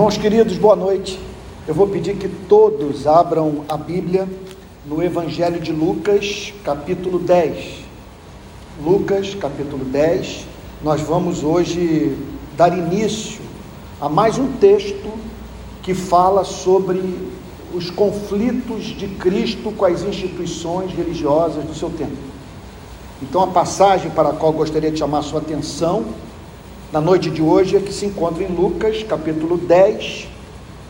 Irmãos queridos, boa noite. Eu vou pedir que todos abram a Bíblia no Evangelho de Lucas, capítulo 10. Lucas, capítulo 10. Nós vamos hoje dar início a mais um texto que fala sobre os conflitos de Cristo com as instituições religiosas do seu tempo. Então, a passagem para a qual gostaria de chamar sua atenção na noite de hoje é que se encontra em Lucas, capítulo 10,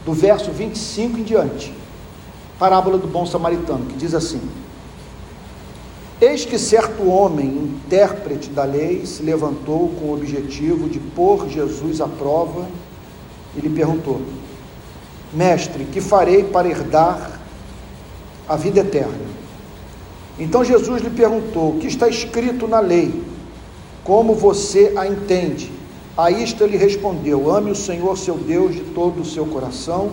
do verso 25 em diante. Parábola do bom samaritano, que diz assim: Eis que certo homem, intérprete da lei, se levantou com o objetivo de pôr Jesus à prova e lhe perguntou: Mestre, que farei para herdar a vida eterna? Então Jesus lhe perguntou: O que está escrito na lei? Como você a entende? A isto ele respondeu: Ame o Senhor seu Deus de todo o seu coração,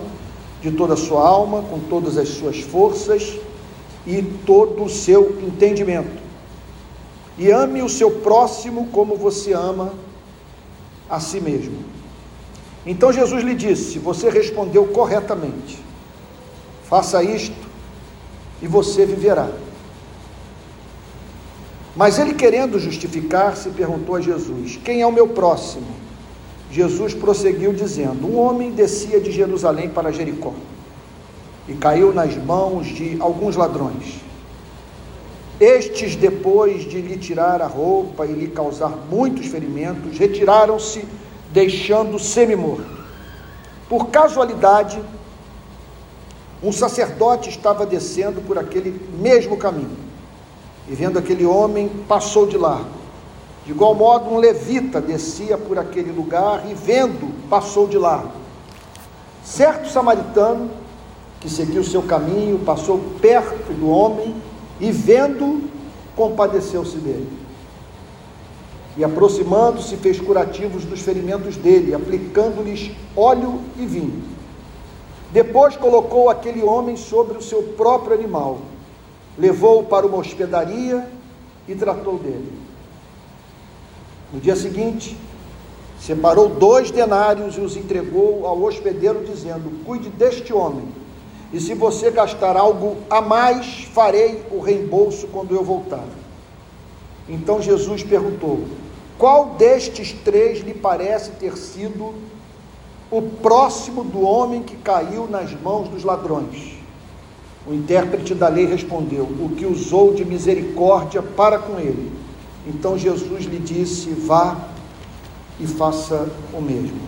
de toda a sua alma, com todas as suas forças e todo o seu entendimento. E ame o seu próximo como você ama a si mesmo. Então Jesus lhe disse: Você respondeu corretamente. Faça isto e você viverá. Mas ele, querendo justificar-se, perguntou a Jesus: Quem é o meu próximo? Jesus prosseguiu dizendo: Um homem descia de Jerusalém para Jericó e caiu nas mãos de alguns ladrões. Estes, depois de lhe tirar a roupa e lhe causar muitos ferimentos, retiraram-se, deixando semi-morto. Por casualidade, um sacerdote estava descendo por aquele mesmo caminho e vendo aquele homem, passou de largo. De igual modo, um levita descia por aquele lugar e, vendo, passou de largo. Certo samaritano, que seguiu seu caminho, passou perto do homem e, vendo, compadeceu-se dele. E, aproximando-se, fez curativos dos ferimentos dele, aplicando-lhes óleo e vinho. Depois colocou aquele homem sobre o seu próprio animal levou-o para uma hospedaria e tratou dele. No dia seguinte, separou dois denários e os entregou ao hospedeiro, dizendo: Cuide deste homem, e se você gastar algo a mais, farei o reembolso quando eu voltar. Então Jesus perguntou: Qual destes três lhe parece ter sido o próximo do homem que caiu nas mãos dos ladrões? O intérprete da lei respondeu: O que usou de misericórdia para com ele. Então Jesus lhe disse: Vá e faça o mesmo.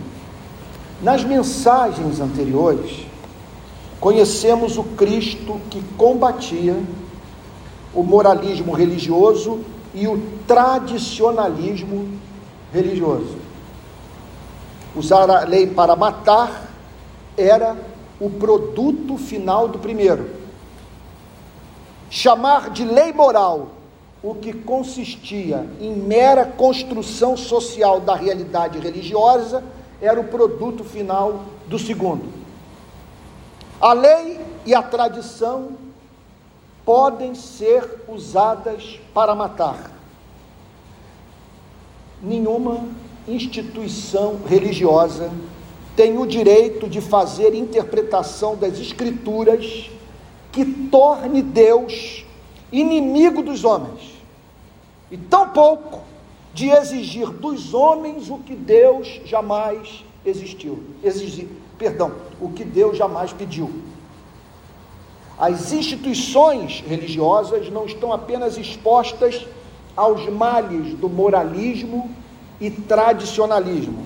Nas mensagens anteriores, conhecemos o Cristo que combatia o moralismo religioso e o tradicionalismo religioso. Usar a lei para matar era o produto final do primeiro chamar de lei moral o que consistia em mera construção social da realidade religiosa era o produto final do segundo. A lei e a tradição podem ser usadas para matar. Nenhuma instituição religiosa tem o direito de fazer interpretação das escrituras que torne Deus inimigo dos homens, e tampouco de exigir dos homens o que Deus jamais existiu, exigir, perdão, o que Deus jamais pediu. As instituições religiosas não estão apenas expostas aos males do moralismo e tradicionalismo.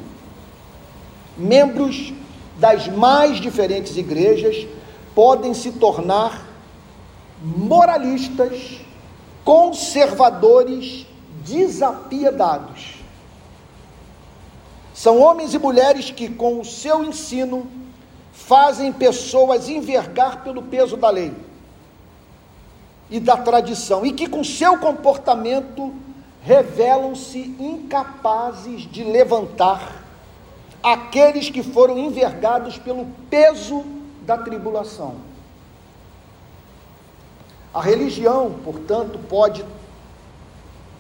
Membros das mais diferentes igrejas podem se tornar moralistas, conservadores, desapiedados. São homens e mulheres que, com o seu ensino, fazem pessoas envergar pelo peso da lei e da tradição, e que, com seu comportamento, revelam-se incapazes de levantar aqueles que foram envergados pelo peso da tribulação. A religião, portanto, pode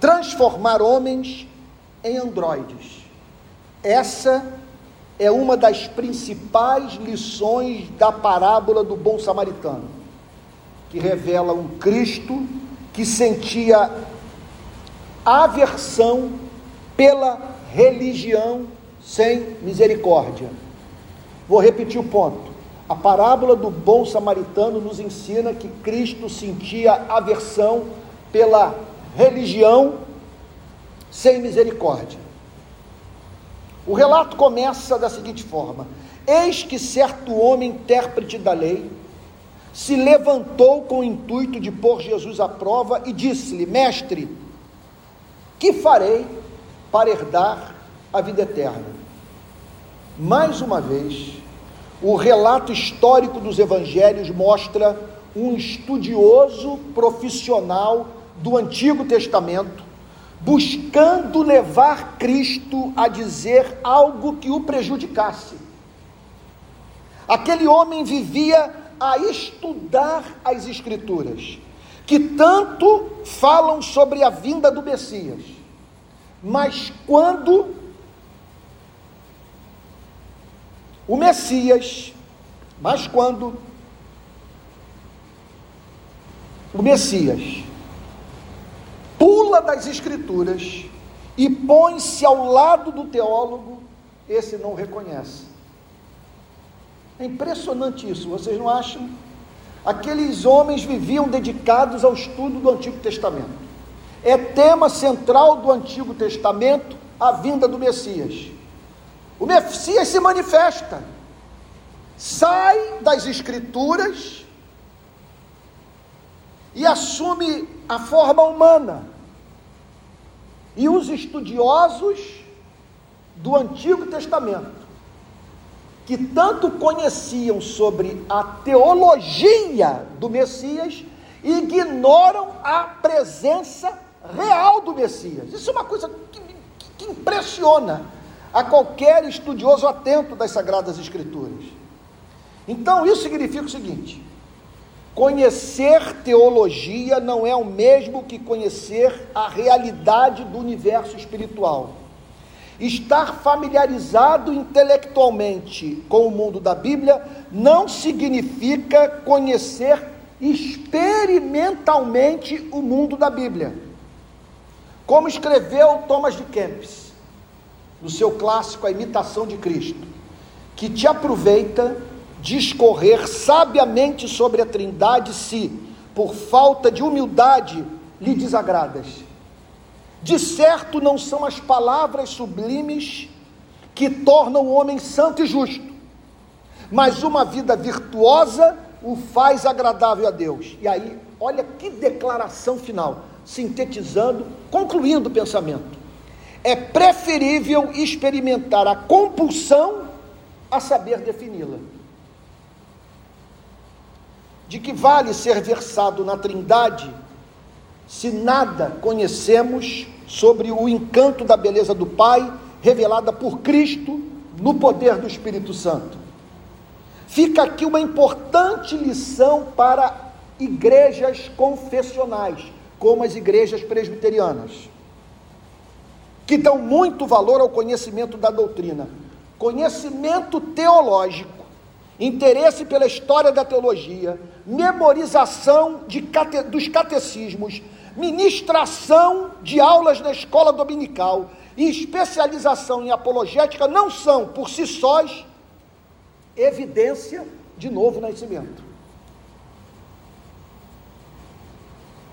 transformar homens em androides. Essa é uma das principais lições da parábola do bom samaritano, que revela um Cristo que sentia aversão pela religião sem misericórdia. Vou repetir o ponto. A parábola do bom samaritano nos ensina que Cristo sentia aversão pela religião sem misericórdia. O relato começa da seguinte forma: Eis que certo homem, intérprete da lei, se levantou com o intuito de pôr Jesus à prova e disse-lhe: Mestre, que farei para herdar a vida eterna? Mais uma vez, o relato histórico dos evangelhos mostra um estudioso profissional do Antigo Testamento buscando levar Cristo a dizer algo que o prejudicasse. Aquele homem vivia a estudar as Escrituras, que tanto falam sobre a vinda do Messias, mas quando o Messias, mas quando o Messias pula das Escrituras e põe-se ao lado do teólogo, esse não reconhece. É impressionante isso, vocês não acham? Aqueles homens viviam dedicados ao estudo do Antigo Testamento. É tema central do Antigo Testamento a vinda do Messias. O Messias se manifesta, sai das Escrituras e assume a forma humana. E os estudiosos do Antigo Testamento, que tanto conheciam sobre a teologia do Messias, ignoram a presença real do Messias. Isso é uma coisa que, que impressiona a qualquer estudioso atento das Sagradas Escrituras. Então, isso significa o seguinte: Conhecer teologia não é o mesmo que conhecer a realidade do universo espiritual. Estar familiarizado intelectualmente com o mundo da Bíblia não significa conhecer experimentalmente o mundo da Bíblia. Como escreveu Thomas de Kempis, no seu clássico A Imitação de Cristo, que te aproveita discorrer sabiamente sobre a Trindade se, por falta de humildade, lhe desagradas. De certo, não são as palavras sublimes que tornam o homem santo e justo, mas uma vida virtuosa o faz agradável a Deus. E aí, olha que declaração final, sintetizando, concluindo o pensamento. É preferível experimentar a compulsão a saber defini-la de que vale ser versado na Trindade se nada conhecemos sobre o encanto da beleza do Pai revelada por Cristo no poder do Espírito Santo. Fica aqui uma importante lição para igrejas confessionais, como as igrejas presbiterianas, que dão muito valor ao conhecimento da doutrina. Conhecimento teológico interesse pela história da teologia, memorização de cate, dos catecismos, ministração de aulas na escola dominical e especialização em apologética não são, por si sós, evidência de novo nascimento.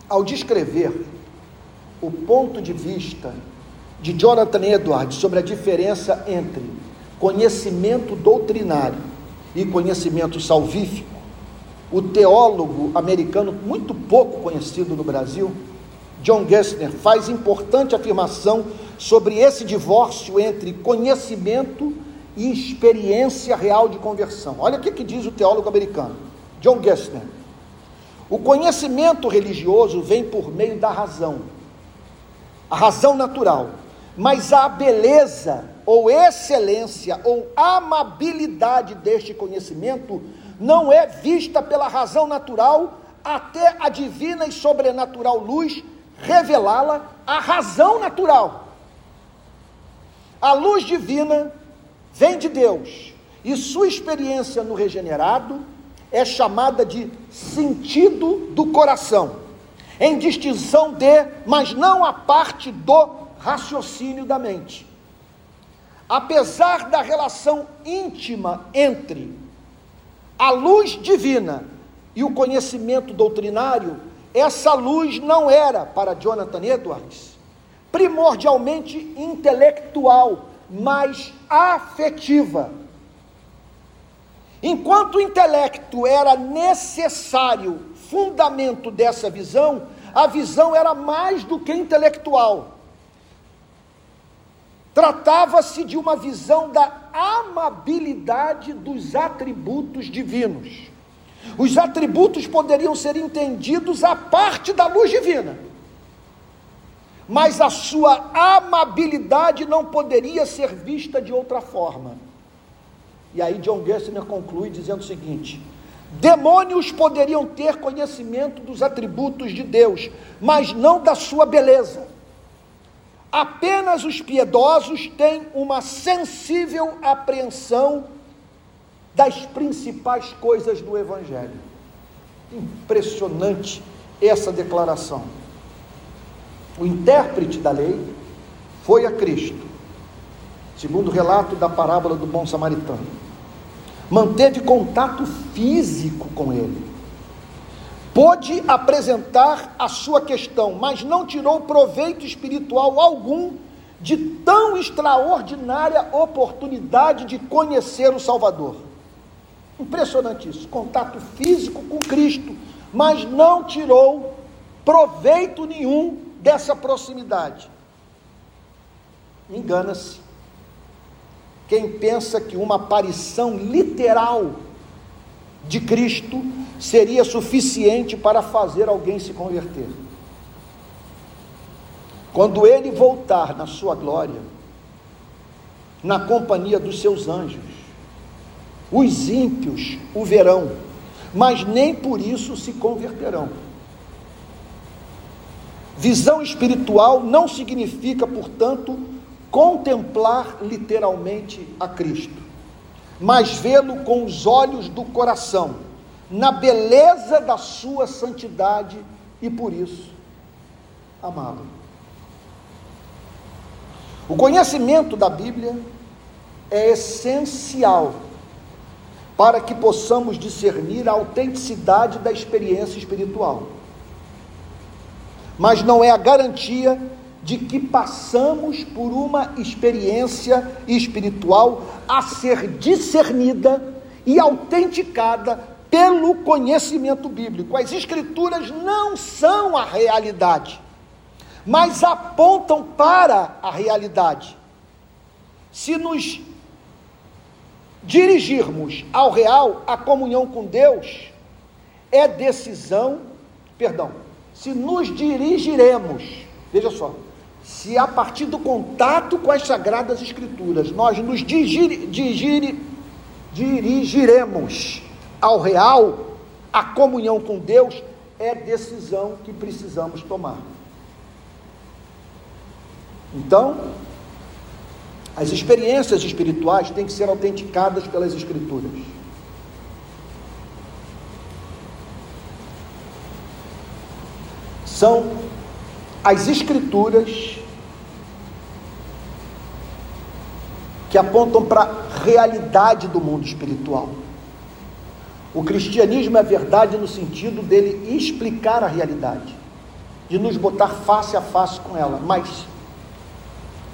Ao descrever o ponto de vista de Jonathan Edwards sobre a diferença entre conhecimento doutrinário e conhecimento salvífico, o teólogo americano muito pouco conhecido no Brasil, John Gessner, faz importante afirmação sobre esse divórcio entre conhecimento e experiência real de conversão. Olha o que, que diz o teólogo americano, John Gessner. O conhecimento religioso vem por meio da razão, a razão natural, mas a beleza ou excelência ou amabilidade deste conhecimento não é vista pela razão natural até a divina e sobrenatural luz revelá-la à razão natural. A luz divina vem de Deus e sua experiência no regenerado é chamada de sentido do coração, em distinção de, mas não a parte do raciocínio da mente. Apesar da relação íntima entre a luz divina e o conhecimento doutrinário, essa luz não era, para Jonathan Edwards, primordialmente intelectual, mas afetiva. Enquanto o intelecto era necessário, fundamento dessa visão, a visão era mais do que intelectual. Tratava-se de uma visão da amabilidade dos atributos divinos. Os atributos poderiam ser entendidos a parte da luz divina, mas a sua amabilidade não poderia ser vista de outra forma. E aí John Gessner conclui dizendo o seguinte: demônios poderiam ter conhecimento dos atributos de Deus, mas não da sua beleza. Apenas os piedosos têm uma sensível apreensão das principais coisas do Evangelho. Impressionante essa declaração. O intérprete da lei foi a Cristo, segundo o relato da parábola do bom samaritano. Manteve contato físico com ele. Pôde apresentar a sua questão, mas não tirou proveito espiritual algum de tão extraordinária oportunidade de conhecer o Salvador. Impressionante isso, contato físico com Cristo, mas não tirou proveito nenhum dessa proximidade. Engana-se. Quem pensa que uma aparição literal de Cristo seria suficiente para fazer alguém se converter. Quando ele voltar na sua glória, na companhia dos seus anjos, os ímpios o verão, mas nem por isso se converterão. Visão espiritual não significa, portanto, contemplar literalmente a Cristo, mas vê-lo com os olhos do coração, na beleza da sua santidade e por isso amá-lo. O conhecimento da Bíblia é essencial para que possamos discernir a autenticidade da experiência espiritual. Mas não é a garantia de que passamos por uma experiência espiritual a ser discernida e autenticada pelo conhecimento bíblico. As Escrituras não são a realidade, mas apontam para a realidade. Se nos dirigirmos ao real, a comunhão com Deus, é decisão, perdão, se nos dirigiremos, veja só, se a partir do contato com as Sagradas Escrituras nós nos dirigir, dirigir, dirigiremos ao real, a comunhão com Deus, é decisão que precisamos tomar. Então, as experiências espirituais têm que ser autenticadas pelas Escrituras. São as Escrituras que apontam para a realidade do mundo espiritual. O cristianismo é verdade no sentido dele explicar a realidade, de nos botar face a face com ela, mas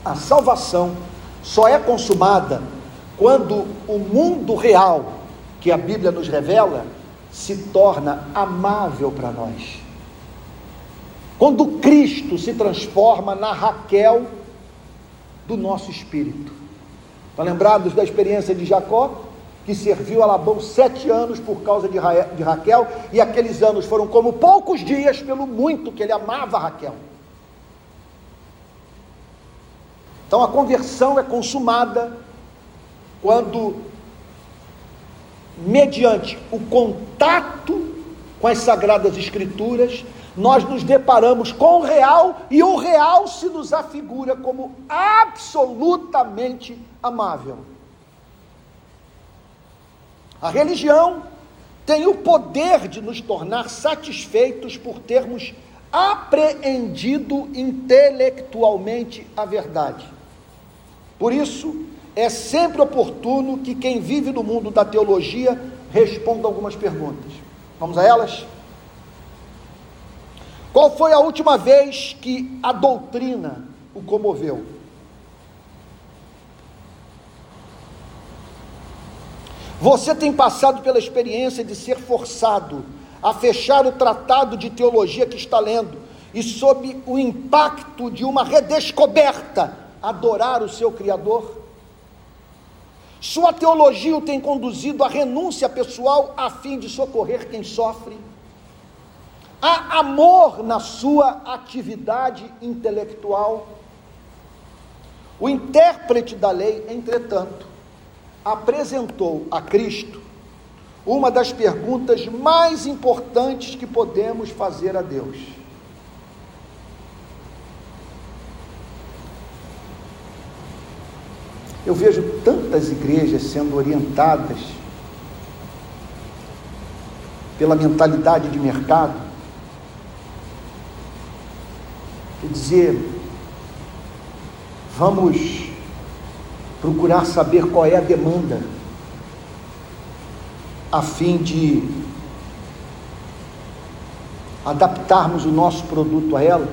a salvação só é consumada quando o mundo real que a Bíblia nos revela se torna amável para nós. Quando Cristo se transforma na Raquel do nosso espírito. Estão tá lembrados da experiência de Jacó? Que serviu a Labão sete anos por causa de, Ra de Raquel, e aqueles anos foram como poucos dias pelo muito que ele amava Raquel. Então a conversão é consumada quando, mediante o contato com as Sagradas Escrituras, nós nos deparamos com o real e o real se nos afigura como absolutamente amável. A religião tem o poder de nos tornar satisfeitos por termos apreendido intelectualmente a verdade. Por isso, é sempre oportuno que quem vive no mundo da teologia responda algumas perguntas. Vamos a elas? Qual foi a última vez que a doutrina o comoveu? Você tem passado pela experiência de ser forçado a fechar o tratado de teologia que está lendo e, sob o impacto de uma redescoberta, adorar o seu Criador? Sua teologia o tem conduzido à renúncia pessoal a fim de socorrer quem sofre? Há amor na sua atividade intelectual? O intérprete da lei, entretanto, apresentou a Cristo uma das perguntas mais importantes que podemos fazer a Deus. Eu vejo tantas igrejas sendo orientadas pela mentalidade de mercado, quer dizer, vamos procurar saber qual é a demanda, a fim de adaptarmos o nosso produto a ela,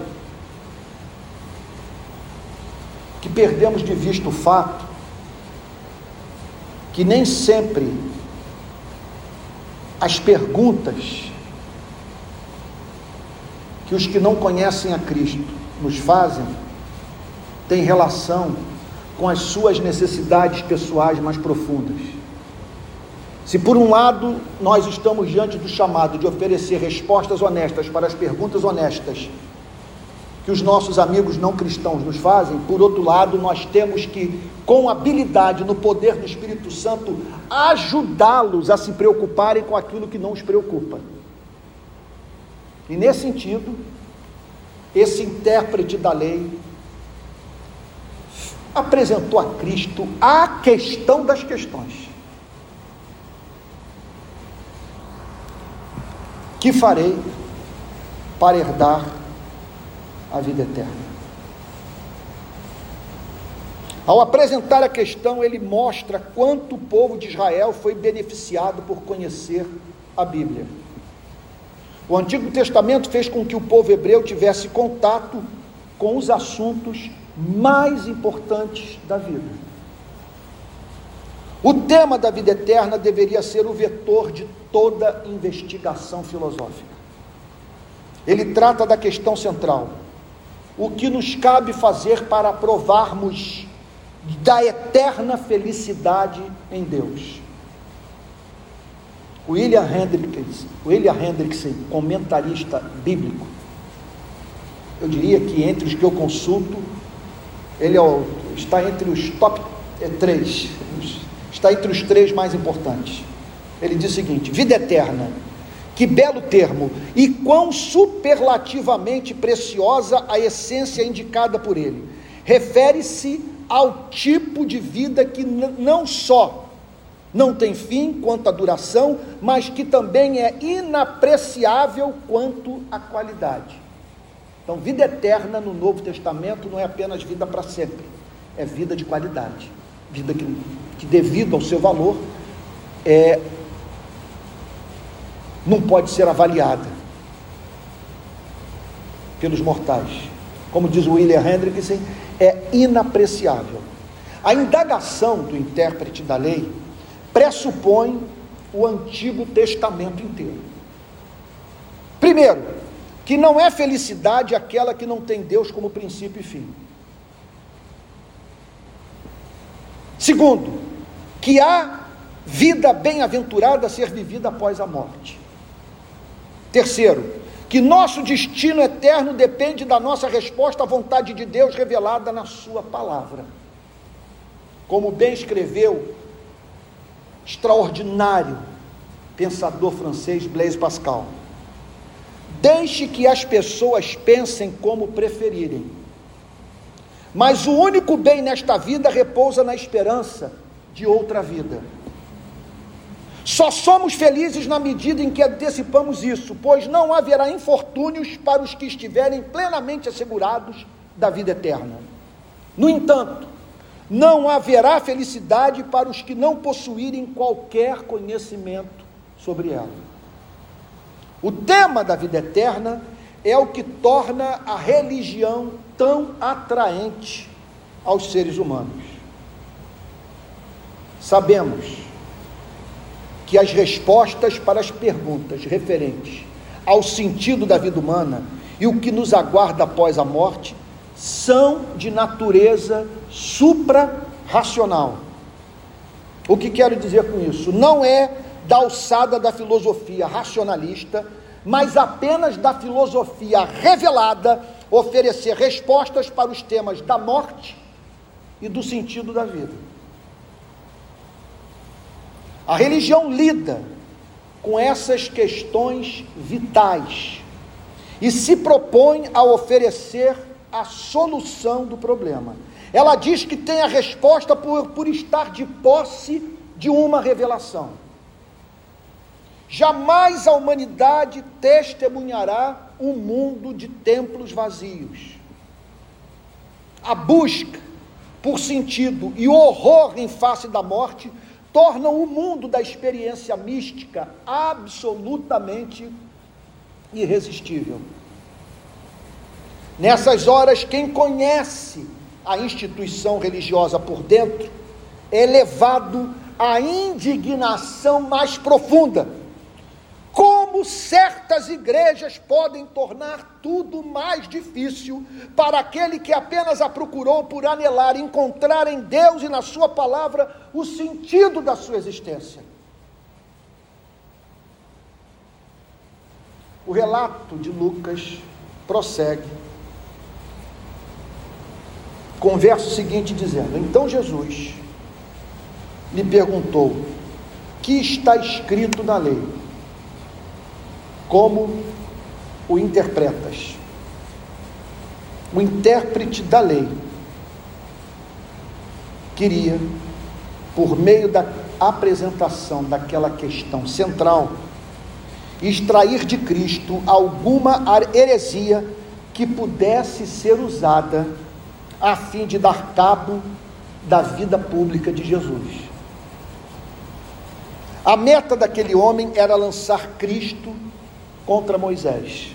que perdemos de vista o fato que nem sempre as perguntas que os que não conhecem a Cristo nos fazem têm relação com as suas necessidades pessoais mais profundas. Se por um lado nós estamos diante do chamado de oferecer respostas honestas para as perguntas honestas que os nossos amigos não cristãos nos fazem, por outro lado, nós temos que, com habilidade no poder do Espírito Santo, ajudá-los a se preocuparem com aquilo que não os preocupa. E nesse sentido, esse intérprete da lei apresentou a Cristo a questão das questões. Que farei para herdar a vida eterna. Ao apresentar a questão, ele mostra quanto o povo de Israel foi beneficiado por conhecer a Bíblia. O Antigo Testamento fez com que o povo hebreu tivesse contato com os assuntos mais importantes da vida. O tema da vida eterna deveria ser o vetor de toda investigação filosófica. Ele trata da questão central: o que nos cabe fazer para provarmos da eterna felicidade em Deus. William Hendricks, William Hendrickson, comentarista bíblico, eu diria que entre os que eu consulto, ele é o, está entre os top é, três, está entre os três mais importantes. Ele diz o seguinte: vida eterna que belo termo! E quão superlativamente preciosa a essência indicada por ele. Refere-se ao tipo de vida que não só não tem fim quanto à duração, mas que também é inapreciável quanto à qualidade. Então, vida eterna no Novo Testamento não é apenas vida para sempre, é vida de qualidade, vida que, que devido ao seu valor, é não pode ser avaliada pelos mortais. Como diz William Hendrickson, é inapreciável. A indagação do intérprete da lei pressupõe o Antigo Testamento inteiro. Primeiro, que não é felicidade aquela que não tem Deus como princípio e fim. Segundo, que há vida bem-aventurada a ser vivida após a morte. Terceiro, que nosso destino eterno depende da nossa resposta à vontade de Deus revelada na Sua palavra. Como bem escreveu extraordinário pensador francês Blaise Pascal. Deixe que as pessoas pensem como preferirem. Mas o único bem nesta vida repousa na esperança de outra vida. Só somos felizes na medida em que antecipamos isso, pois não haverá infortúnios para os que estiverem plenamente assegurados da vida eterna. No entanto, não haverá felicidade para os que não possuírem qualquer conhecimento sobre ela. O tema da vida eterna é o que torna a religião tão atraente aos seres humanos. Sabemos que as respostas para as perguntas referentes ao sentido da vida humana e o que nos aguarda após a morte são de natureza supra-racional. O que quero dizer com isso? Não é da alçada da filosofia racionalista, mas apenas da filosofia revelada oferecer respostas para os temas da morte e do sentido da vida. A religião lida com essas questões vitais e se propõe a oferecer a solução do problema. Ela diz que tem a resposta por, por estar de posse de uma revelação. Jamais a humanidade testemunhará um mundo de templos vazios. A busca por sentido e o horror em face da morte tornam o mundo da experiência mística absolutamente irresistível. Nessas horas, quem conhece a instituição religiosa por dentro é levado à indignação mais profunda como certas igrejas podem tornar tudo mais difícil para aquele que apenas a procurou por anelar encontrar em Deus e na Sua palavra o sentido da sua existência. O relato de Lucas prossegue com o verso seguinte dizendo: Então Jesus lhe perguntou: Que está escrito na lei? como o interpretas. O intérprete da lei queria, por meio da apresentação daquela questão central, extrair de Cristo alguma heresia que pudesse ser usada a fim de dar cabo da vida pública de Jesus. A meta daquele homem era lançar Cristo contra Moisés.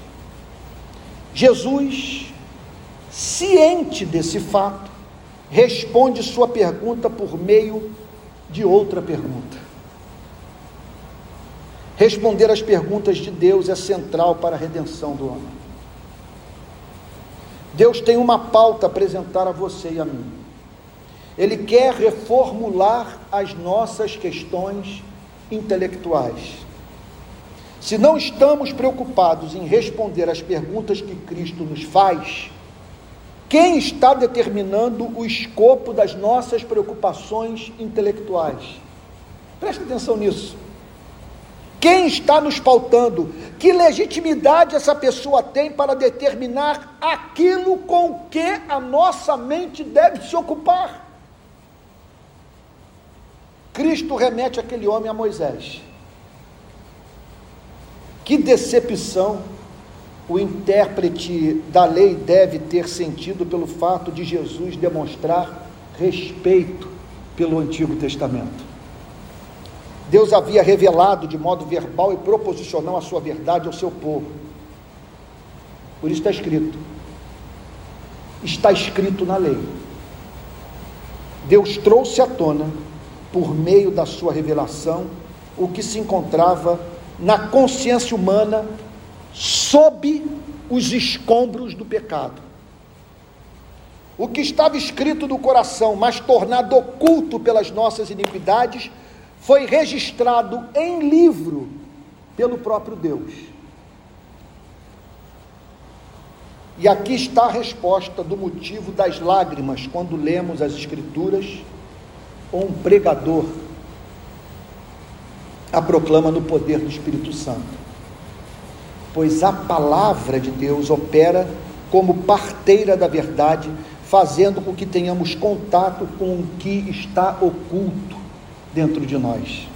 Jesus, ciente desse fato, responde sua pergunta por meio de outra pergunta. Responder às perguntas de Deus é central para a redenção do homem. Deus tem uma pauta a apresentar a você e a mim. Ele quer reformular as nossas questões intelectuais. Se não estamos preocupados em responder às perguntas que Cristo nos faz, quem está determinando o escopo das nossas preocupações intelectuais? Preste atenção nisso. Quem está nos pautando? Que legitimidade essa pessoa tem para determinar aquilo com que a nossa mente deve se ocupar? Cristo remete aquele homem a Moisés. Que decepção o intérprete da lei deve ter sentido pelo fato de Jesus demonstrar respeito pelo Antigo Testamento. Deus havia revelado de modo verbal e proposicional a sua verdade ao seu povo. Por isso está escrito. Está escrito na lei. Deus trouxe à tona, por meio da sua revelação, o que se encontrava na consciência humana sob os escombros do pecado. O que estava escrito no coração, mas tornado oculto pelas nossas iniquidades, foi registrado em livro pelo próprio Deus. E aqui está a resposta do motivo das lágrimas quando lemos as Escrituras ou um pregador a proclama no poder do Espírito Santo. Pois a palavra de Deus opera como parteira da verdade, fazendo com que tenhamos contato com o que está oculto dentro de nós.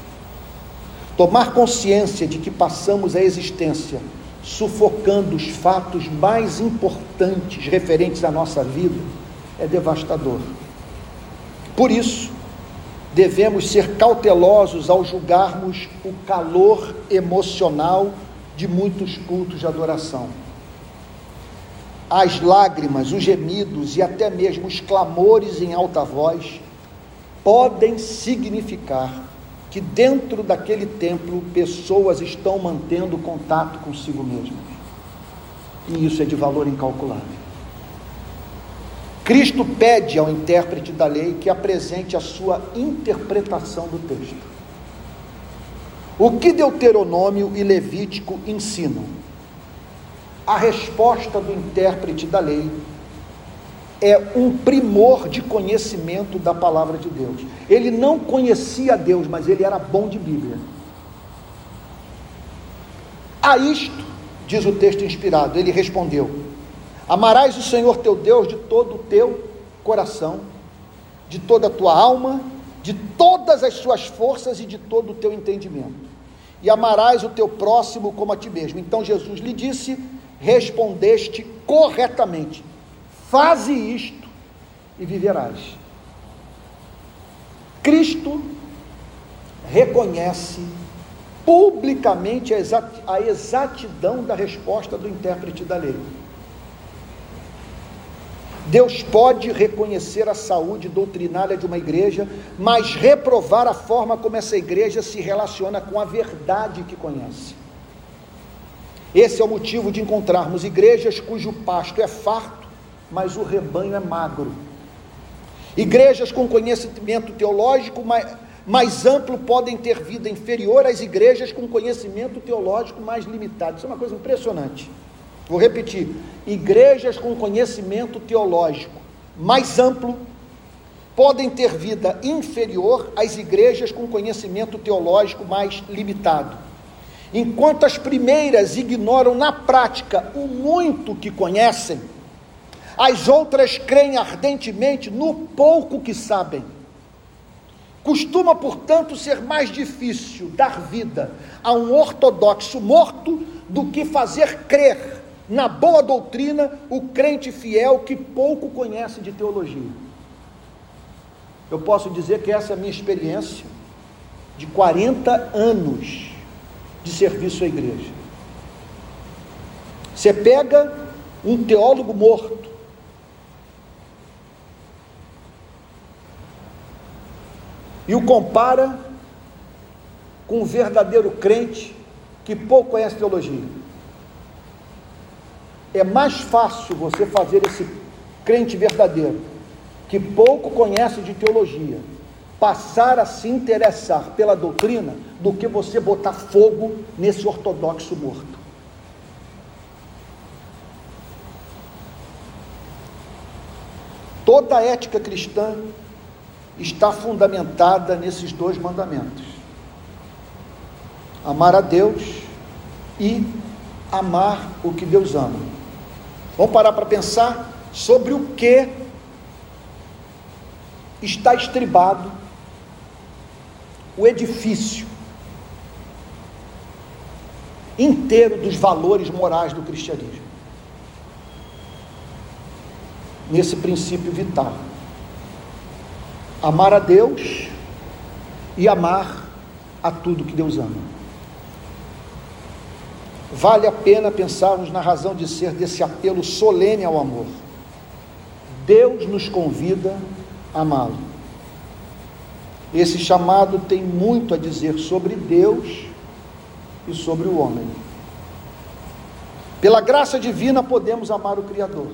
Tomar consciência de que passamos a existência sufocando os fatos mais importantes referentes à nossa vida é devastador. Por isso, devemos ser cautelosos ao julgarmos o calor emocional de muitos cultos de adoração. As lágrimas, os gemidos e até mesmo os clamores em alta voz podem significar que dentro daquele templo pessoas estão mantendo contato consigo mesmas. E isso é de valor incalculável. Cristo pede ao intérprete da lei que apresente a sua interpretação do texto. O que Deuteronômio e Levítico ensinam? A resposta do intérprete da lei é um primor de conhecimento da palavra de Deus. Ele não conhecia Deus, mas ele era bom de Bíblia. A isto, diz o texto inspirado, ele respondeu: Amarás o Senhor teu Deus de todo o teu coração, de toda a tua alma, de todas as suas forças e de todo o teu entendimento. E amarás o teu próximo como a ti mesmo. Então Jesus lhe disse: Respondeste corretamente Faze isto e viverás. Cristo reconhece publicamente a exatidão da resposta do intérprete da lei. Deus pode reconhecer a saúde doutrinária de uma igreja, mas reprovar a forma como essa igreja se relaciona com a verdade que conhece. Esse é o motivo de encontrarmos igrejas cujo pasto é farto mas o rebanho é magro. Igrejas com conhecimento teológico mais, mais amplo podem ter vida inferior às igrejas com conhecimento teológico mais limitado. Isso é uma coisa impressionante. Vou repetir: igrejas com conhecimento teológico mais amplo podem ter vida inferior às igrejas com conhecimento teológico mais limitado. Enquanto as primeiras ignoram na prática o muito que conhecem, as outras creem ardentemente no pouco que sabem. Costuma, portanto, ser mais difícil dar vida a um ortodoxo morto do que fazer crer na boa doutrina o crente fiel que pouco conhece de teologia. Eu posso dizer que essa é a minha experiência de 40 anos de serviço à igreja. Você pega um teólogo morto, e o compara com um verdadeiro crente que pouco conhece teologia. É mais fácil você fazer esse crente verdadeiro, que pouco conhece de teologia, passar a se interessar pela doutrina, do que você botar fogo nesse ortodoxo morto. Toda a ética cristã está fundamentada nesses dois mandamentos: amar a Deus e amar o que Deus ama. Vamos parar para pensar sobre o que está estribado o edifício inteiro dos valores morais do cristianismo. Nesse princípio vital amar a Deus e amar a tudo que Deus ama. Vale a pena pensarmos na razão de ser desse apelo solene ao amor. Deus nos convida a amá-lo. Esse chamado tem muito a dizer sobre Deus e sobre o homem. Pela graça divina podemos amar o Criador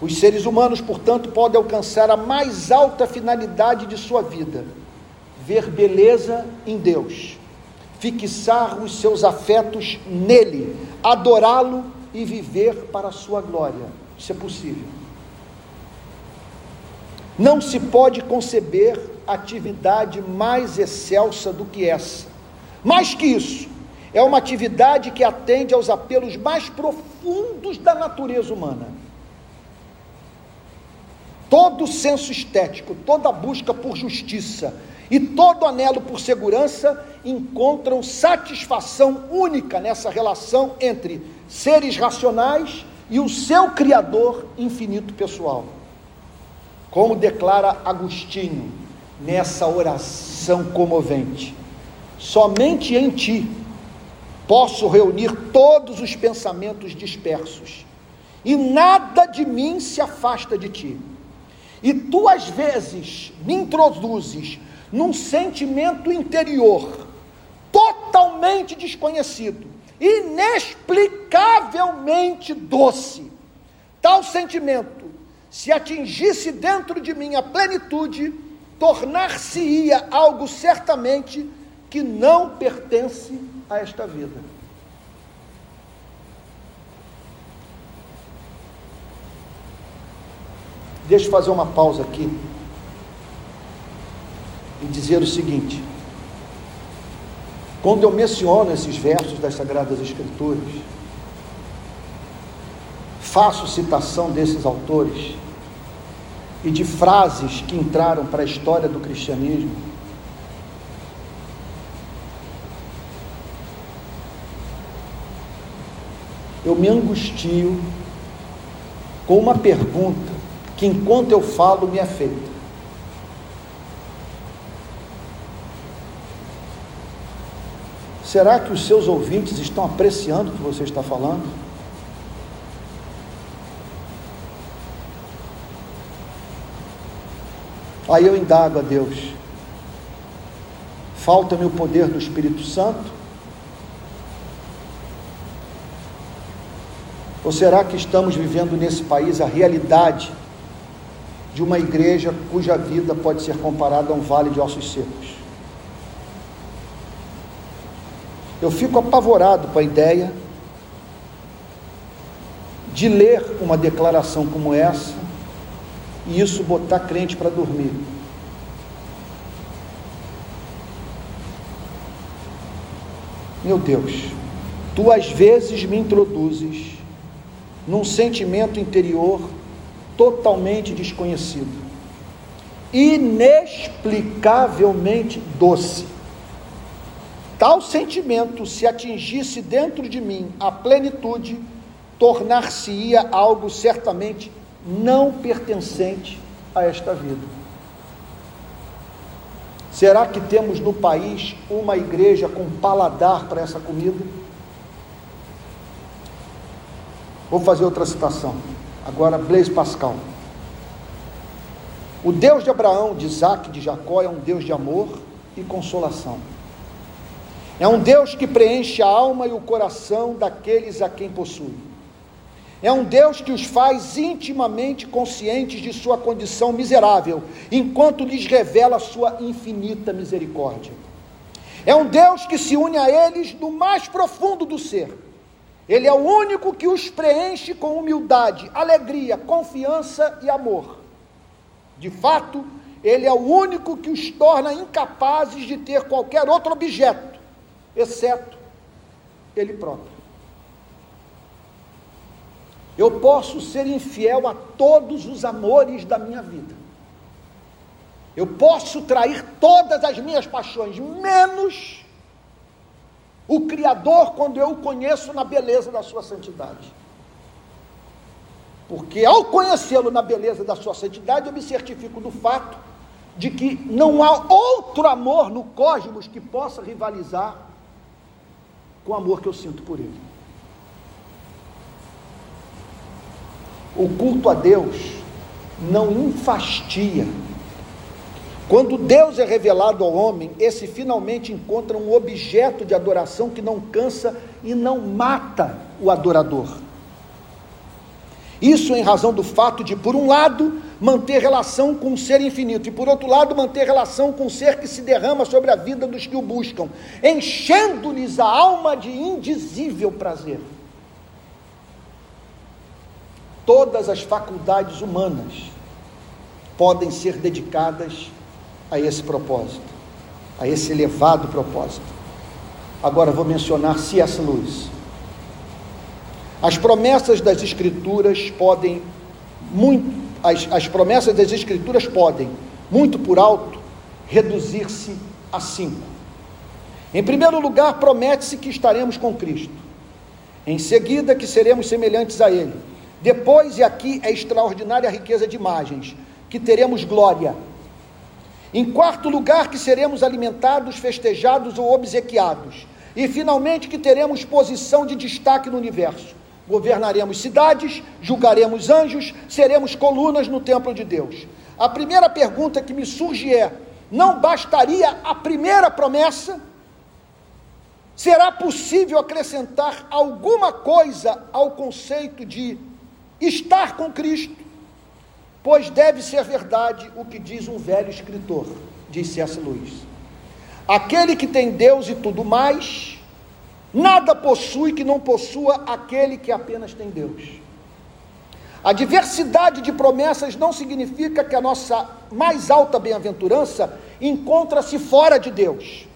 os seres humanos, portanto, podem alcançar a mais alta finalidade de sua vida: ver beleza em Deus, fixar os seus afetos nele, adorá-lo e viver para a sua glória. Isso é possível. Não se pode conceber atividade mais excelsa do que essa. Mais que isso, é uma atividade que atende aos apelos mais profundos da natureza humana todo senso estético, toda busca por justiça e todo anelo por segurança encontram satisfação única nessa relação entre seres racionais e o seu Criador infinito pessoal. Como declara Agostinho nessa oração comovente: somente em ti posso reunir todos os pensamentos dispersos, e nada de mim se afasta de ti. E tu, às vezes, me introduzes num sentimento interior totalmente desconhecido, inexplicavelmente doce. Tal sentimento, se atingisse dentro de mim a plenitude, tornar-se-ia algo certamente que não pertence a esta vida. Deixa eu fazer uma pausa aqui e dizer o seguinte: quando eu menciono esses versos das Sagradas Escrituras, faço citação desses autores e de frases que entraram para a história do cristianismo, eu me angustio com uma pergunta que, enquanto eu falo, me feita. Será que os seus ouvintes estão apreciando o que você está falando? Aí eu indago a Deus: falta-me o poder do Espírito Santo? Ou será que estamos vivendo nesse país a realidade de uma igreja cuja vida pode ser comparada a um vale de ossos secos? Eu fico apavorado com a ideia de ler uma declaração como essa e isso botar crente para dormir. Meu Deus, tu às vezes me introduzes num sentimento interior totalmente desconhecido, inexplicavelmente doce tal sentimento, se atingisse dentro de mim a plenitude, tornar-se-ia algo certamente não pertencente a esta vida. Será que temos no país uma igreja com paladar para essa comida? Vou fazer outra citação. Agora, Blaise Pascal. O Deus de Abraão, de Isaac, de Jacó é um Deus de amor e consolação. É um Deus que preenche a alma e o coração daqueles a quem possui. É um Deus que os faz intimamente conscientes de sua condição miserável, enquanto lhes revela sua infinita misericórdia. É um Deus que se une a eles no mais profundo do ser. Ele é o único que os preenche com humildade, alegria, confiança e amor. De fato, ele é o único que os torna incapazes de ter qualquer outro objeto exceto Ele próprio. Eu posso ser infiel a todos os amores da minha vida. Eu posso trair todas as minhas paixões, menos o Criador, quando eu o conheço na beleza da sua santidade. Porque ao conhecê-lo na beleza da sua santidade, eu me certifico do fato de que não há outro amor no cosmos que possa rivalizar com o amor que eu sinto por Ele. O culto a Deus não enfastia. Quando Deus é revelado ao homem, esse finalmente encontra um objeto de adoração que não cansa e não mata o adorador. Isso em razão do fato de, por um lado, manter relação com o ser infinito, e por outro lado, manter relação com o ser que se derrama sobre a vida dos que o buscam, enchendo-lhes a alma de indizível prazer. Todas as faculdades humanas podem ser dedicadas a esse propósito, a esse elevado propósito. Agora vou mencionar C.S. Lewis. As promessas das Escrituras podem muito as, as promessas das Escrituras podem, muito por alto, reduzir-se a cinco. Em primeiro lugar, promete-se que estaremos com Cristo. Em seguida, que seremos semelhantes a Ele. Depois, e aqui é extraordinária a riqueza de imagens, que teremos glória. Em quarto lugar, que seremos alimentados, festejados ou obsequiados. E finalmente, que teremos posição de destaque no universo. Governaremos cidades, julgaremos anjos, seremos colunas no templo de Deus. A primeira pergunta que me surge é: não bastaria a primeira promessa? Será possível acrescentar alguma coisa ao conceito de estar com Cristo? Pois deve ser verdade o que diz um velho escritor, disse C.S. Lewis. Aquele que tem Deus e tudo mais, nada possui que não possua aquele que apenas tem Deus. A diversidade de promessas não significa que a nossa mais alta bem-aventurança encontra-se fora de Deus,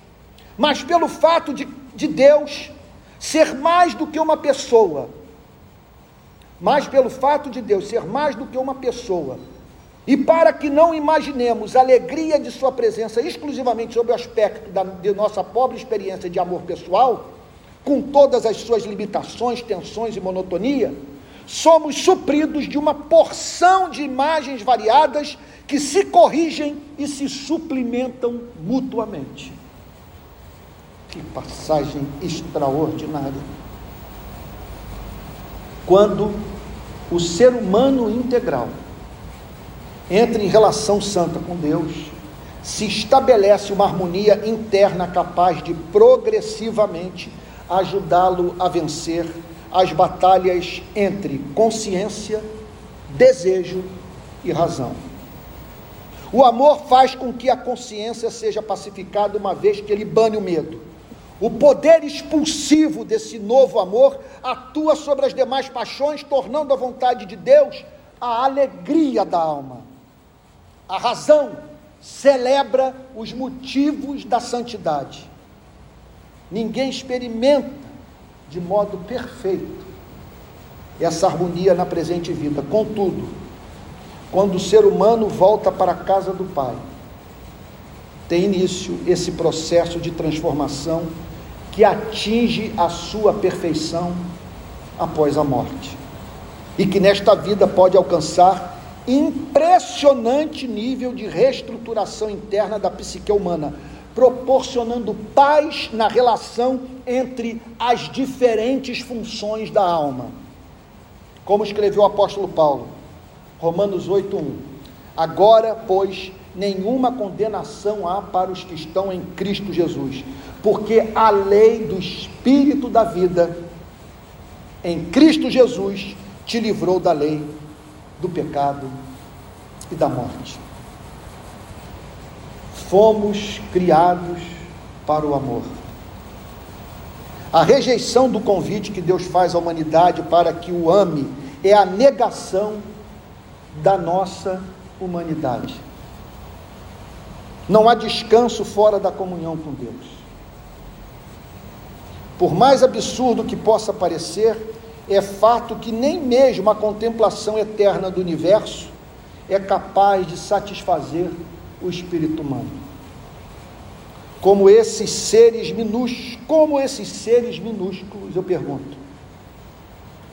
mas pelo fato de, de Deus ser mais do que uma pessoa, mas pelo fato de Deus ser mais do que uma pessoa, e para que não imaginemos a alegria de Sua presença exclusivamente sob o aspecto da, de nossa pobre experiência de amor pessoal, com todas as suas limitações, tensões e monotonia, somos supridos de uma porção de imagens variadas que se corrigem e se suplementam mutuamente. Que passagem extraordinária. Quando o ser humano integral entra em relação santa com Deus, se estabelece uma harmonia interna capaz de progressivamente ajudá-lo a vencer as batalhas entre consciência, desejo e razão. O amor faz com que a consciência seja pacificada, uma vez que ele bane o medo. O poder expulsivo desse novo amor atua sobre as demais paixões, tornando a vontade de Deus a alegria da alma. A razão celebra os motivos da santidade. Ninguém experimenta de modo perfeito essa harmonia na presente vida. Contudo, quando o ser humano volta para a casa do Pai, tem início esse processo de transformação que atinge a sua perfeição após a morte. E que nesta vida pode alcançar impressionante nível de reestruturação interna da psique humana, proporcionando paz na relação entre as diferentes funções da alma. Como escreveu o apóstolo Paulo, Romanos 8:1. Agora, pois, nenhuma condenação há para os que estão em Cristo Jesus, porque a lei do espírito da vida em Cristo Jesus te livrou da lei do pecado e da morte fomos criados para o amor. A rejeição do convite que Deus faz à humanidade para que o ame é a negação da nossa humanidade. Não há descanso fora da comunhão com Deus. Por mais absurdo que possa parecer, é fato que nem mesmo a contemplação eterna do universo é capaz de satisfazer o espírito humano. Como esses seres minúsculos, como esses seres minúsculos, eu pergunto,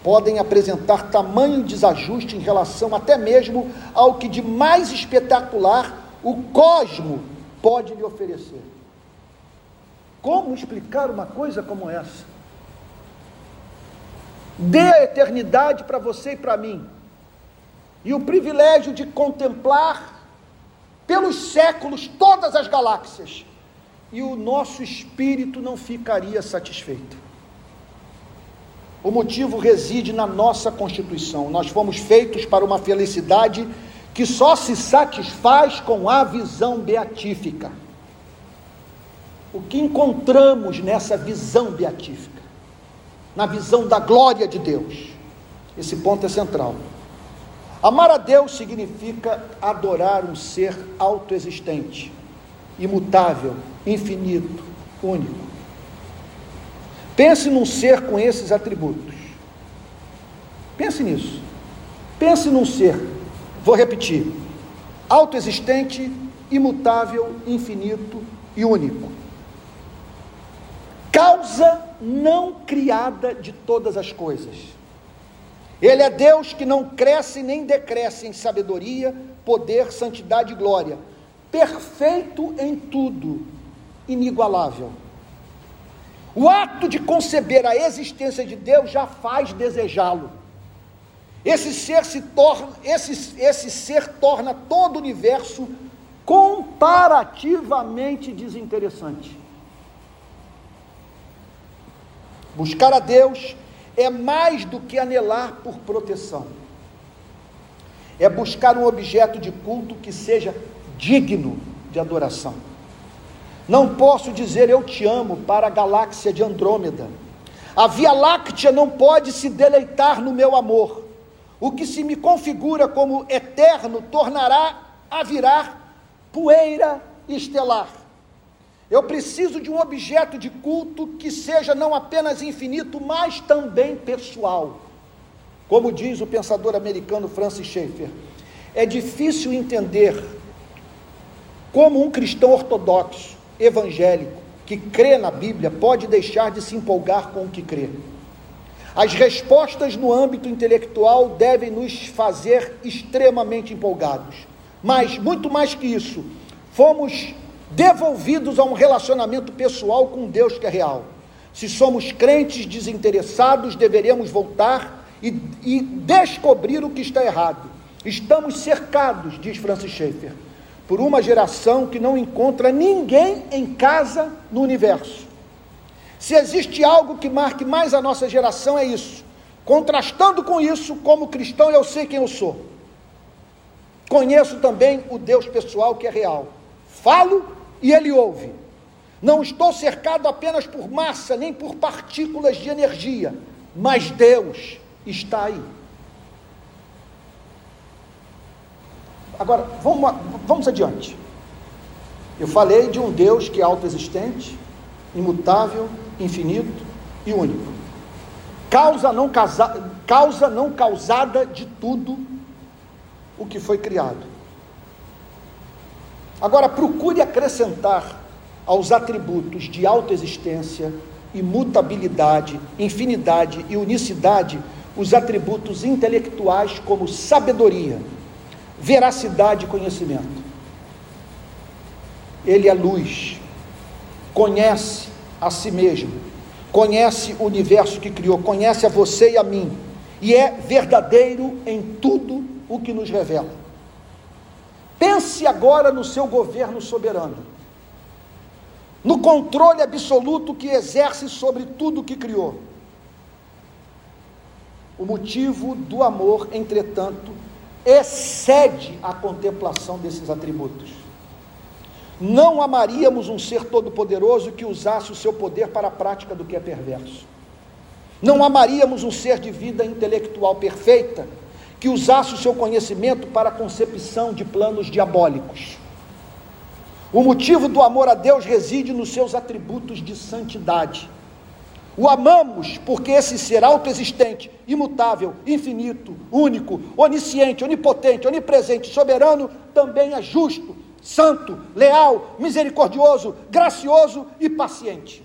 podem apresentar tamanho desajuste em relação até mesmo ao que de mais espetacular o cosmo pode lhe oferecer. Como explicar uma coisa como essa? Dê a eternidade para você e para mim, e o privilégio de contemplar pelos séculos todas as galáxias, e o nosso espírito não ficaria satisfeito. O motivo reside na nossa constituição. Nós fomos feitos para uma felicidade que só se satisfaz com a visão beatífica. O que encontramos nessa visão beatífica? Na visão da glória de Deus. Esse ponto é central. Amar a Deus significa adorar um ser autoexistente, imutável, infinito, único. Pense num ser com esses atributos. Pense nisso. Pense num ser, vou repetir, autoexistente, imutável, infinito e único. Causa não criada de todas as coisas. Ele é Deus que não cresce nem decresce em sabedoria, poder, santidade e glória. Perfeito em tudo, inigualável. O ato de conceber a existência de Deus já faz desejá-lo. Esse ser se torna, esse, esse ser torna todo o universo comparativamente desinteressante. Buscar a Deus é mais do que anelar por proteção. É buscar um objeto de culto que seja digno de adoração. Não posso dizer eu te amo para a galáxia de Andrômeda. A Via Láctea não pode se deleitar no meu amor. O que se me configura como eterno tornará a virar poeira estelar. Eu preciso de um objeto de culto que seja não apenas infinito, mas também pessoal. Como diz o pensador americano Francis Schaeffer, é difícil entender como um cristão ortodoxo, evangélico, que crê na Bíblia, pode deixar de se empolgar com o que crê. As respostas no âmbito intelectual devem nos fazer extremamente empolgados. Mas, muito mais que isso, fomos devolvidos a um relacionamento pessoal com Deus que é real. Se somos crentes desinteressados, deveremos voltar e, e descobrir o que está errado. Estamos cercados, diz Francis Schaeffer, por uma geração que não encontra ninguém em casa no universo. Se existe algo que marque mais a nossa geração, é isso. Contrastando com isso, como cristão, eu sei quem eu sou. Conheço também o Deus pessoal que é real. Falo e ele ouve. Não estou cercado apenas por massa, nem por partículas de energia, mas Deus está aí. Agora, vamos, vamos adiante. Eu falei de um Deus que é autoexistente, imutável, infinito e único. Causa não, causa, causa não causada de tudo o que foi criado. Agora, procure acrescentar aos atributos de autoexistência, imutabilidade, infinidade e unicidade os atributos intelectuais como sabedoria, veracidade e conhecimento. Ele é luz, conhece a si mesmo, conhece o universo que criou, conhece a você e a mim, e é verdadeiro em tudo o que nos revela. Pense agora no seu governo soberano, no controle absoluto que exerce sobre tudo que criou. O motivo do amor, entretanto, excede a contemplação desses atributos. Não amaríamos um ser todo-poderoso que usasse o seu poder para a prática do que é perverso. Não amaríamos um ser de vida intelectual perfeita que usasse o seu conhecimento para a concepção de planos diabólicos. O motivo do amor a Deus reside nos seus atributos de santidade. O amamos porque esse ser autoexistente, imutável, infinito, único, onisciente, onipotente, onipresente, soberano, também é justo, santo, leal, misericordioso, gracioso e paciente.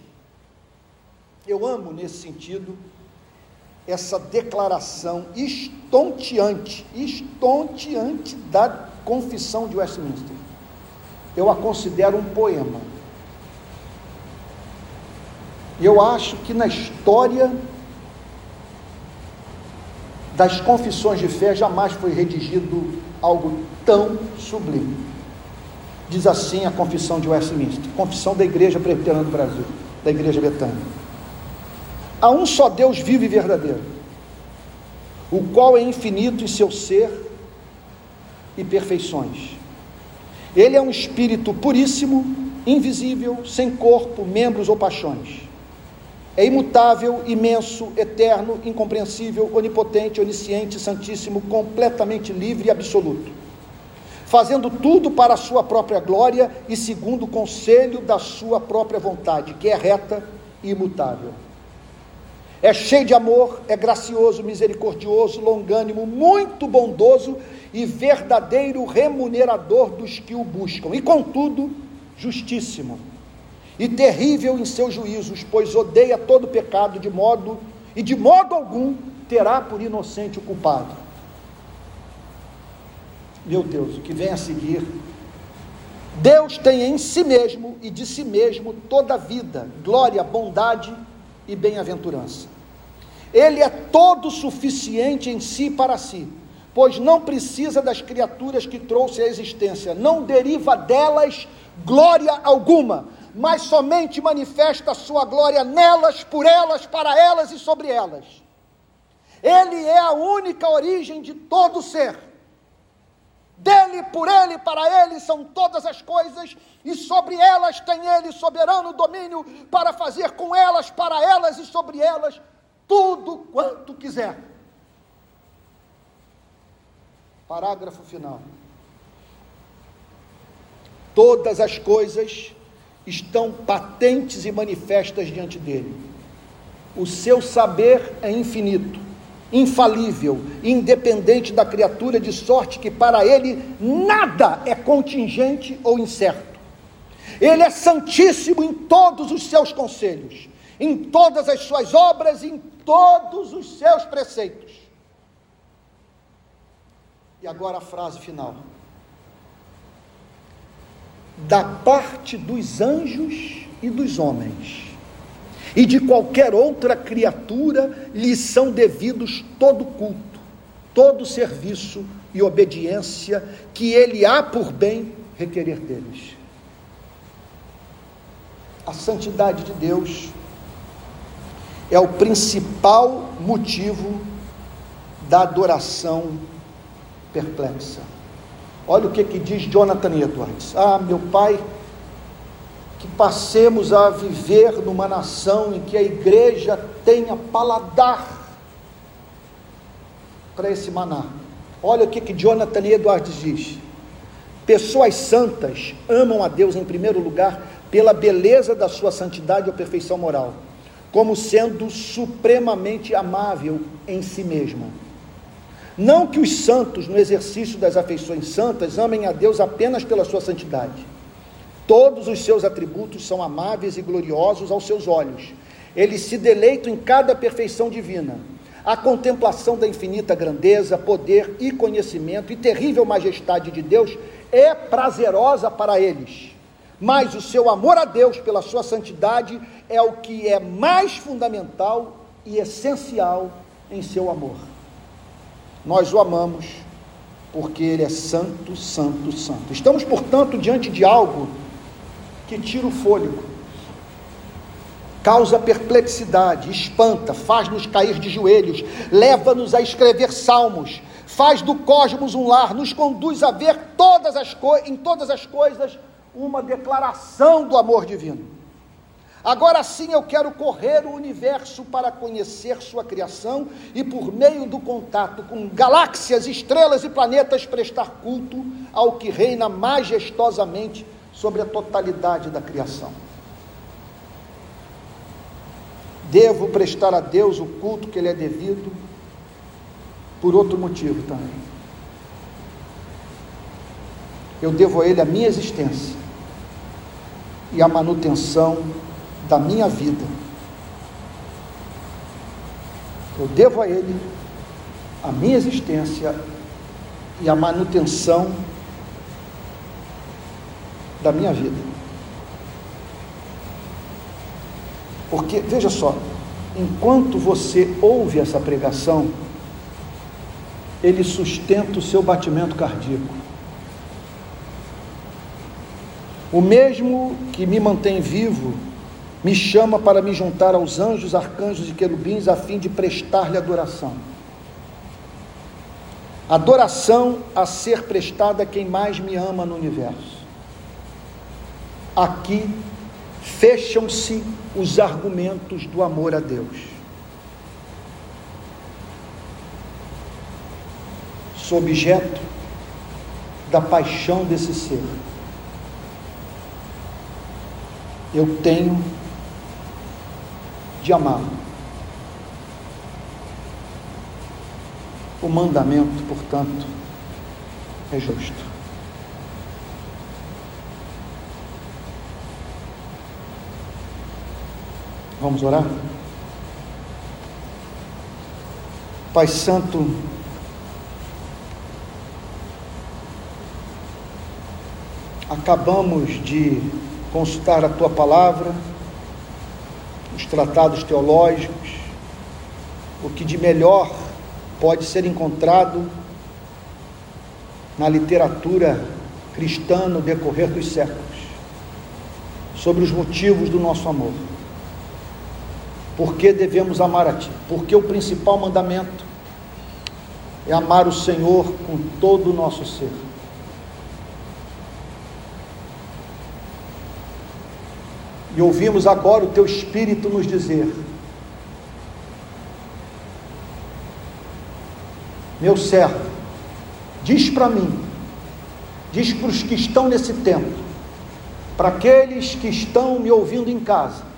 Eu amo nesse sentido essa declaração estonteante, estonteante da confissão de Westminster. Eu a considero um poema. Eu acho que na história das confissões de fé jamais foi redigido algo tão sublime. Diz assim a confissão de Westminster, confissão da Igreja Presbiteriana do Brasil, da Igreja Betânia. Há um só Deus vivo e verdadeiro, o qual é infinito em seu ser e perfeições. Ele é um espírito puríssimo, invisível, sem corpo, membros ou paixões. É imutável, imenso, eterno, incompreensível, onipotente, onisciente, santíssimo, completamente livre e absoluto. Fazendo tudo para a sua própria glória e segundo o conselho da sua própria vontade, que é reta e imutável. É cheio de amor, é gracioso, misericordioso, longânimo, muito bondoso e verdadeiro remunerador dos que o buscam. E contudo, justíssimo e terrível em seus juízos, pois odeia todo pecado de modo e de modo algum terá por inocente o culpado. Meu Deus, o que vem a seguir Deus tem em si mesmo e de si mesmo toda a vida, glória, bondade e bem-aventurança. Ele é todo suficiente em si para si, pois não precisa das criaturas que trouxe à existência, não deriva delas glória alguma, mas somente manifesta a sua glória nelas, por elas, para elas e sobre elas. Ele é a única origem de todo ser dele, por ele, para ele são todas as coisas, e sobre elas tem ele soberano domínio para fazer com elas, para elas e sobre elas tudo quanto quiser. Parágrafo final. Todas as coisas estão patentes e manifestas diante dele. O seu saber é infinito infalível, independente da criatura, de sorte que para ele nada é contingente ou incerto. Ele é santíssimo em todos os seus conselhos, em todas as suas obras, em todos os seus preceitos. E agora a frase final. Da parte dos anjos e dos homens e de qualquer outra criatura lhe são devidos todo culto, todo serviço e obediência que ele há por bem requerer deles. A santidade de Deus é o principal motivo da adoração perplexa. Olha o que, que diz Jonathan Edwards. Ah, meu pai que passemos a viver numa nação em que a igreja tenha paladar para esse maná. Olha o que, que Jonathan Edwards diz. Pessoas santas amam a Deus em primeiro lugar pela beleza da sua santidade ou perfeição moral, como sendo supremamente amável em si mesma. Não que os santos, no exercício das afeições santas, amem a Deus apenas pela sua santidade Todos os seus atributos são amáveis e gloriosos aos seus olhos. Eles se deleitam em cada perfeição divina. A contemplação da infinita grandeza, poder e conhecimento e terrível majestade de Deus é prazerosa para eles. Mas o seu amor a Deus pela sua santidade é o que é mais fundamental e essencial em seu amor. Nós o amamos porque ele é santo, santo, santo. Estamos, portanto, diante de algo que tira o fôlego, causa perplexidade, espanta, faz-nos cair de joelhos, leva-nos a escrever salmos, faz do cosmos um lar, nos conduz a ver todas as em todas as coisas uma declaração do amor divino. Agora sim eu quero correr o universo para conhecer sua criação e, por meio do contato com galáxias, estrelas e planetas, prestar culto ao que reina majestosamente sobre a totalidade da criação. Devo prestar a Deus o culto que lhe é devido por outro motivo também. Eu devo a Ele a minha existência e a manutenção da minha vida. Eu devo a Ele a minha existência e a manutenção da minha vida. Porque, veja só, enquanto você ouve essa pregação, ele sustenta o seu batimento cardíaco. O mesmo que me mantém vivo, me chama para me juntar aos anjos, arcanjos e querubins a fim de prestar-lhe adoração. Adoração a ser prestada a quem mais me ama no universo aqui fecham-se os argumentos do amor a Deus. Sou objeto da paixão desse ser. Eu tenho de amá-lo. O mandamento, portanto, é justo. Vamos orar? Pai Santo, acabamos de consultar a tua palavra, os tratados teológicos, o que de melhor pode ser encontrado na literatura cristã no decorrer dos séculos, sobre os motivos do nosso amor. Por que devemos amar a Ti? Porque o principal mandamento é amar o Senhor com todo o nosso ser. E ouvimos agora o Teu Espírito nos dizer: Meu servo, diz para mim, diz para os que estão nesse templo, para aqueles que estão me ouvindo em casa,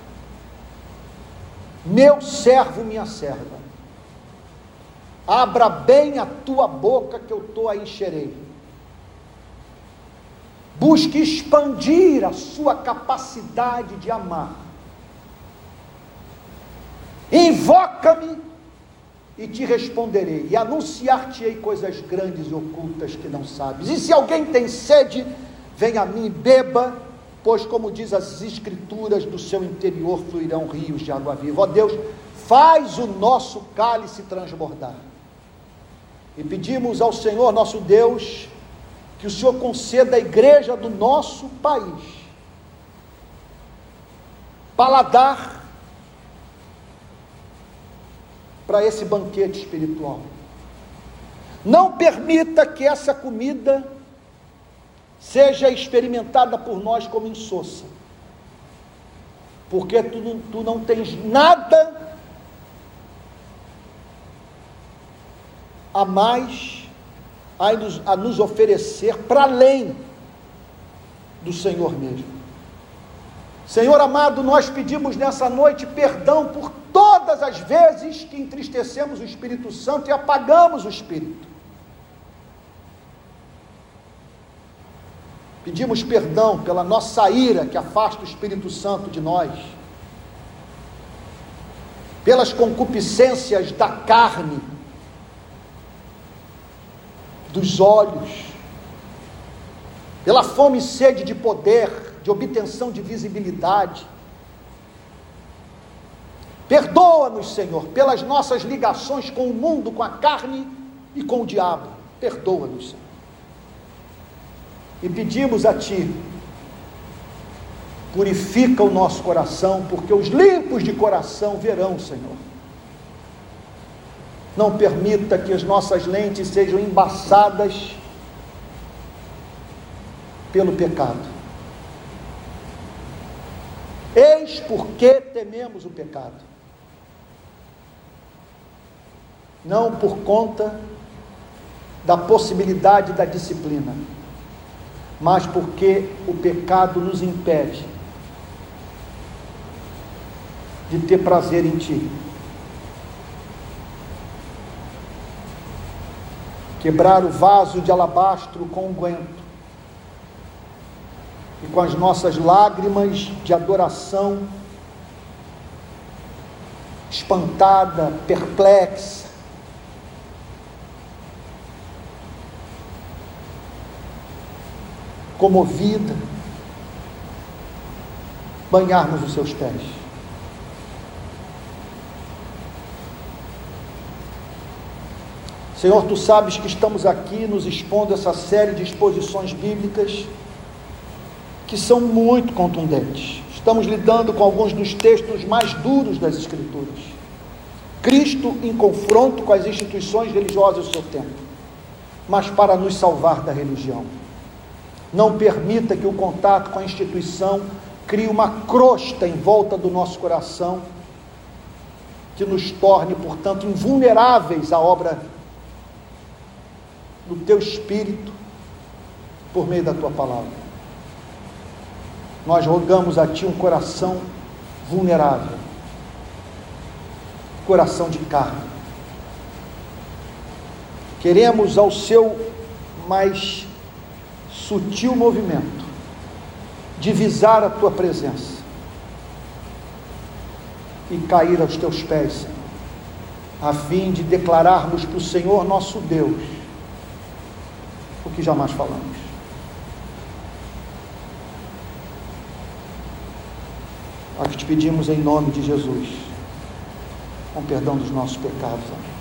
meu servo, minha serva, abra bem a tua boca que eu estou a encherei. Busque expandir a sua capacidade de amar. Invoca-me e te responderei, e anunciar-te-ei coisas grandes e ocultas que não sabes. E se alguém tem sede, venha a mim e beba pois, como diz as Escrituras, do seu interior fluirão rios de água viva. Ó Deus, faz o nosso cálice transbordar. E pedimos ao Senhor nosso Deus que o Senhor conceda à igreja do nosso país paladar para esse banquete espiritual. Não permita que essa comida seja experimentada por nós como insossa, porque tu, tu não tens nada a mais a nos, a nos oferecer para além do Senhor mesmo. Senhor amado, nós pedimos nessa noite perdão por todas as vezes que entristecemos o Espírito Santo e apagamos o Espírito. Pedimos perdão pela nossa ira que afasta o Espírito Santo de nós, pelas concupiscências da carne, dos olhos, pela fome e sede de poder, de obtenção de visibilidade. Perdoa-nos, Senhor, pelas nossas ligações com o mundo, com a carne e com o diabo. Perdoa-nos, Senhor e pedimos a Ti, purifica o nosso coração, porque os limpos de coração verão, Senhor. Não permita que as nossas lentes sejam embaçadas pelo pecado. Eis porque tememos o pecado. Não por conta da possibilidade da disciplina mas porque o pecado nos impede de ter prazer em Ti. Quebrar o vaso de alabastro com unguento e com as nossas lágrimas de adoração, espantada, perplexa, comovida, banharmos os seus pés. Senhor, tu sabes que estamos aqui nos expondo essa série de exposições bíblicas que são muito contundentes. Estamos lidando com alguns dos textos mais duros das Escrituras. Cristo em confronto com as instituições religiosas do seu tempo, mas para nos salvar da religião. Não permita que o contato com a instituição crie uma crosta em volta do nosso coração, que nos torne, portanto, invulneráveis à obra do teu espírito por meio da tua palavra. Nós rogamos a ti um coração vulnerável, coração de carne, Queremos ao seu mais sutil movimento divisar a tua presença e cair aos teus pés, Senhor, a fim de declararmos para o Senhor nosso Deus o que jamais falamos. Que te pedimos em nome de Jesus, com perdão dos nossos pecados. Amém.